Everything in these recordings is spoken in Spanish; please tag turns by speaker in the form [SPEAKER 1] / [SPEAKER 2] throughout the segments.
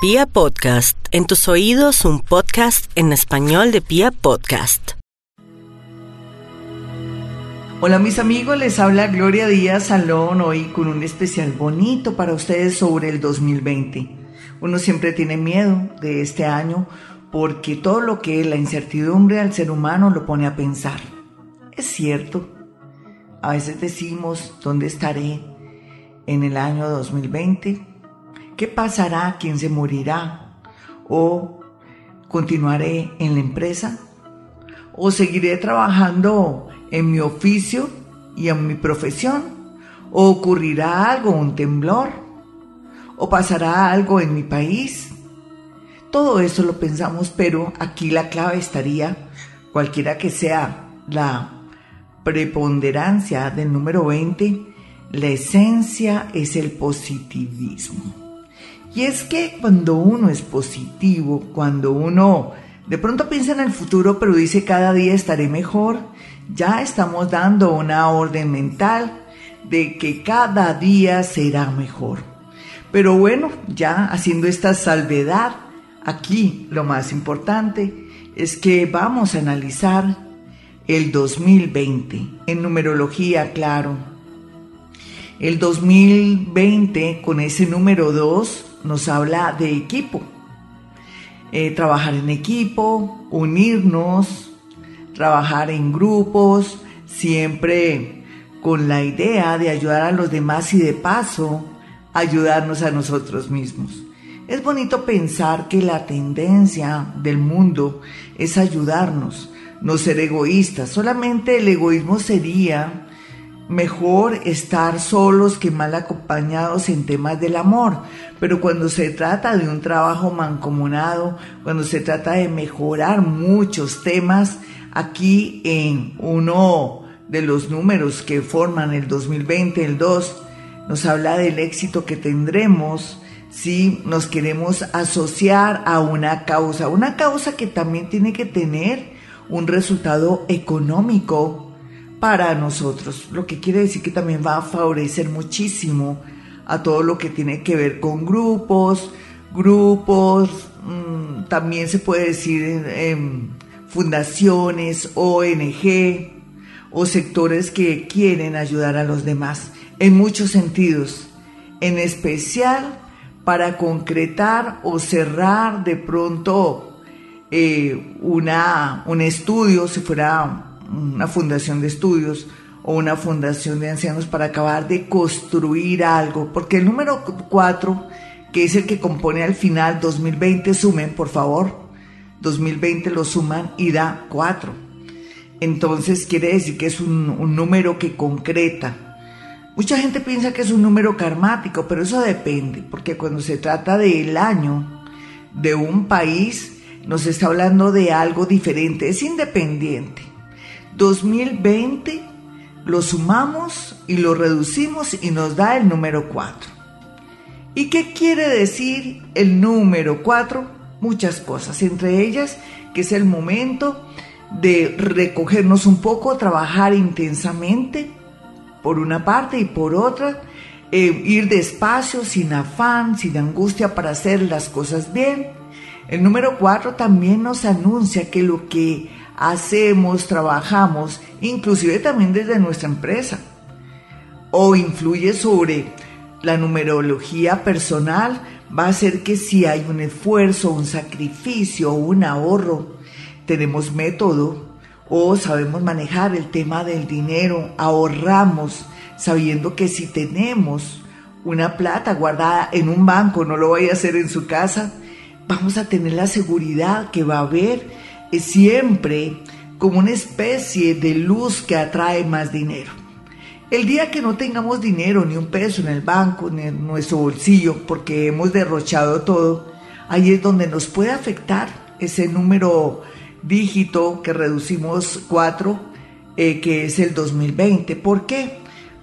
[SPEAKER 1] Pia Podcast, en tus oídos un podcast en español de Pia Podcast.
[SPEAKER 2] Hola mis amigos, les habla Gloria Díaz Salón hoy con un especial bonito para ustedes sobre el 2020. Uno siempre tiene miedo de este año porque todo lo que es la incertidumbre al ser humano lo pone a pensar. Es cierto, a veces decimos, ¿dónde estaré en el año 2020? ¿Qué pasará? ¿Quién se morirá? ¿O continuaré en la empresa? ¿O seguiré trabajando en mi oficio y en mi profesión? ¿O ocurrirá algo, un temblor? ¿O pasará algo en mi país? Todo eso lo pensamos, pero aquí la clave estaría, cualquiera que sea la preponderancia del número 20, la esencia es el positivismo. Y es que cuando uno es positivo, cuando uno de pronto piensa en el futuro, pero dice cada día estaré mejor, ya estamos dando una orden mental de que cada día será mejor. Pero bueno, ya haciendo esta salvedad, aquí lo más importante es que vamos a analizar el 2020 en numerología, claro. El 2020 con ese número 2 nos habla de equipo. Eh, trabajar en equipo, unirnos, trabajar en grupos, siempre con la idea de ayudar a los demás y de paso ayudarnos a nosotros mismos. Es bonito pensar que la tendencia del mundo es ayudarnos, no ser egoístas. Solamente el egoísmo sería mejor estar solos que mal acompañados en temas del amor. Pero cuando se trata de un trabajo mancomunado, cuando se trata de mejorar muchos temas, aquí en uno de los números que forman el 2020, el 2, nos habla del éxito que tendremos si nos queremos asociar a una causa, una causa que también tiene que tener un resultado económico para nosotros, lo que quiere decir que también va a favorecer muchísimo a todo lo que tiene que ver con grupos, grupos, mm, también se puede decir fundaciones, ONG o sectores que quieren ayudar a los demás en muchos sentidos, en especial para concretar o cerrar de pronto eh, una, un estudio, si fuera una fundación de estudios o una fundación de ancianos para acabar de construir algo, porque el número 4, que es el que compone al final 2020, sumen, por favor, 2020 lo suman y da 4. Entonces quiere decir que es un, un número que concreta. Mucha gente piensa que es un número karmático, pero eso depende, porque cuando se trata del año de un país, nos está hablando de algo diferente, es independiente. 2020 lo sumamos y lo reducimos y nos da el número 4. ¿Y qué quiere decir el número 4? Muchas cosas, entre ellas que es el momento de recogernos un poco, trabajar intensamente, por una parte y por otra, eh, ir despacio, sin afán, sin angustia para hacer las cosas bien. El número 4 también nos anuncia que lo que hacemos, trabajamos, inclusive también desde nuestra empresa, o influye sobre la numerología personal, va a ser que si hay un esfuerzo, un sacrificio, un ahorro, tenemos método o sabemos manejar el tema del dinero, ahorramos sabiendo que si tenemos una plata guardada en un banco, no lo vaya a hacer en su casa, vamos a tener la seguridad que va a haber es siempre como una especie de luz que atrae más dinero. El día que no tengamos dinero, ni un peso en el banco, ni en nuestro bolsillo, porque hemos derrochado todo, ahí es donde nos puede afectar ese número dígito que reducimos 4, eh, que es el 2020. ¿Por qué?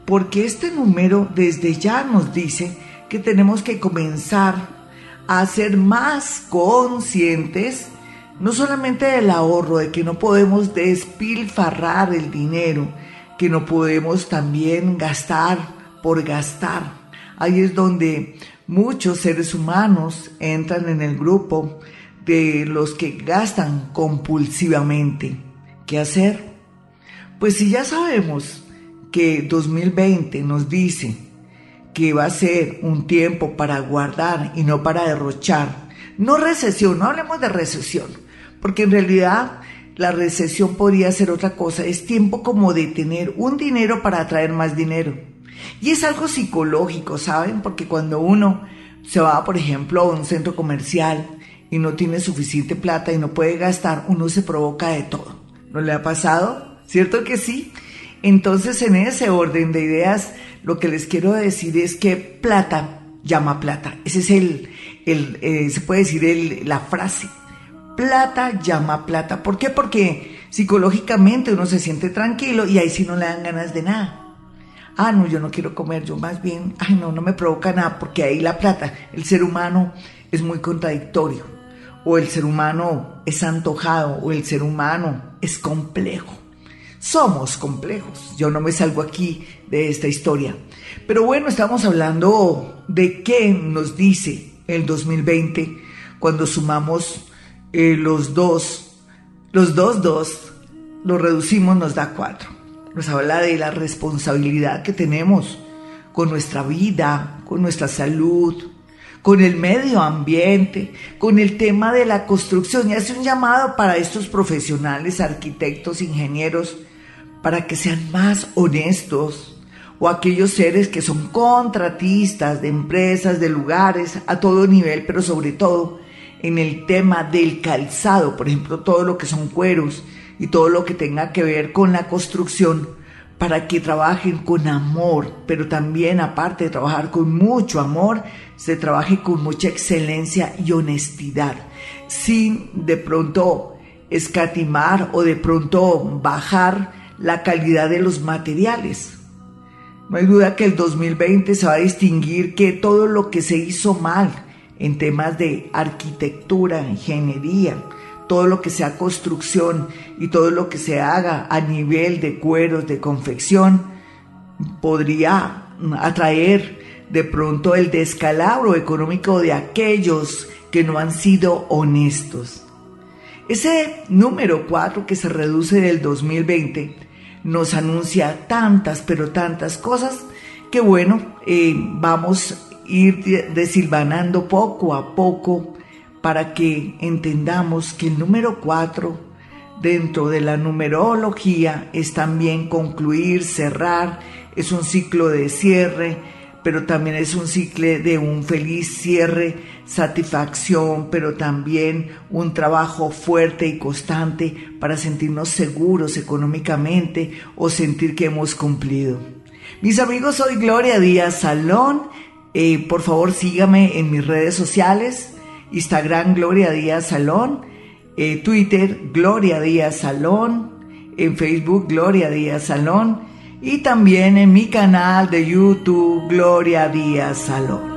[SPEAKER 2] Porque este número desde ya nos dice que tenemos que comenzar a ser más conscientes no solamente del ahorro, de que no podemos despilfarrar el dinero, que no podemos también gastar por gastar. Ahí es donde Muchos seres humanos entran en el grupo de los que gastan compulsivamente. ¿Qué hacer? Pues si ya sabemos que 2020 nos dice que va a ser un tiempo para guardar y no para derrochar, no recesión, no hablemos de recesión, porque en realidad la recesión podría ser otra cosa, es tiempo como de tener un dinero para atraer más dinero. Y es algo psicológico, ¿saben? Porque cuando uno se va, por ejemplo, a un centro comercial y no tiene suficiente plata y no puede gastar, uno se provoca de todo. ¿No le ha pasado? ¿Cierto que sí? Entonces, en ese orden de ideas, lo que les quiero decir es que plata llama plata. Ese es el, el eh, se puede decir la frase. Plata llama plata. ¿Por qué? Porque psicológicamente uno se siente tranquilo y ahí sí no le dan ganas de nada ah, no, yo no quiero comer, yo más bien, ay, no, no me provoca nada, porque ahí la plata, el ser humano es muy contradictorio, o el ser humano es antojado, o el ser humano es complejo. Somos complejos, yo no me salgo aquí de esta historia. Pero bueno, estamos hablando de qué nos dice el 2020 cuando sumamos eh, los dos, los dos, dos, lo reducimos, nos da cuatro. Nos habla de la responsabilidad que tenemos con nuestra vida, con nuestra salud, con el medio ambiente, con el tema de la construcción. Y hace un llamado para estos profesionales, arquitectos, ingenieros, para que sean más honestos o aquellos seres que son contratistas de empresas, de lugares, a todo nivel, pero sobre todo en el tema del calzado, por ejemplo, todo lo que son cueros, y todo lo que tenga que ver con la construcción para que trabajen con amor, pero también aparte de trabajar con mucho amor, se trabaje con mucha excelencia y honestidad, sin de pronto escatimar o de pronto bajar la calidad de los materiales. No hay duda que el 2020 se va a distinguir que todo lo que se hizo mal en temas de arquitectura, ingeniería, todo lo que sea construcción y todo lo que se haga a nivel de cueros, de confección, podría atraer de pronto el descalabro económico de aquellos que no han sido honestos. Ese número 4 que se reduce del 2020 nos anuncia tantas, pero tantas cosas que bueno, eh, vamos ir desilvanando poco a poco para que entendamos que el número 4 dentro de la numerología es también concluir, cerrar, es un ciclo de cierre, pero también es un ciclo de un feliz cierre, satisfacción, pero también un trabajo fuerte y constante para sentirnos seguros económicamente o sentir que hemos cumplido. Mis amigos, soy Gloria Díaz Salón. Eh, por favor, sígame en mis redes sociales. Instagram Gloria Díaz Salón, eh, Twitter Gloria Díaz Salón, en Facebook Gloria Díaz Salón y también en mi canal de YouTube Gloria Díaz Salón.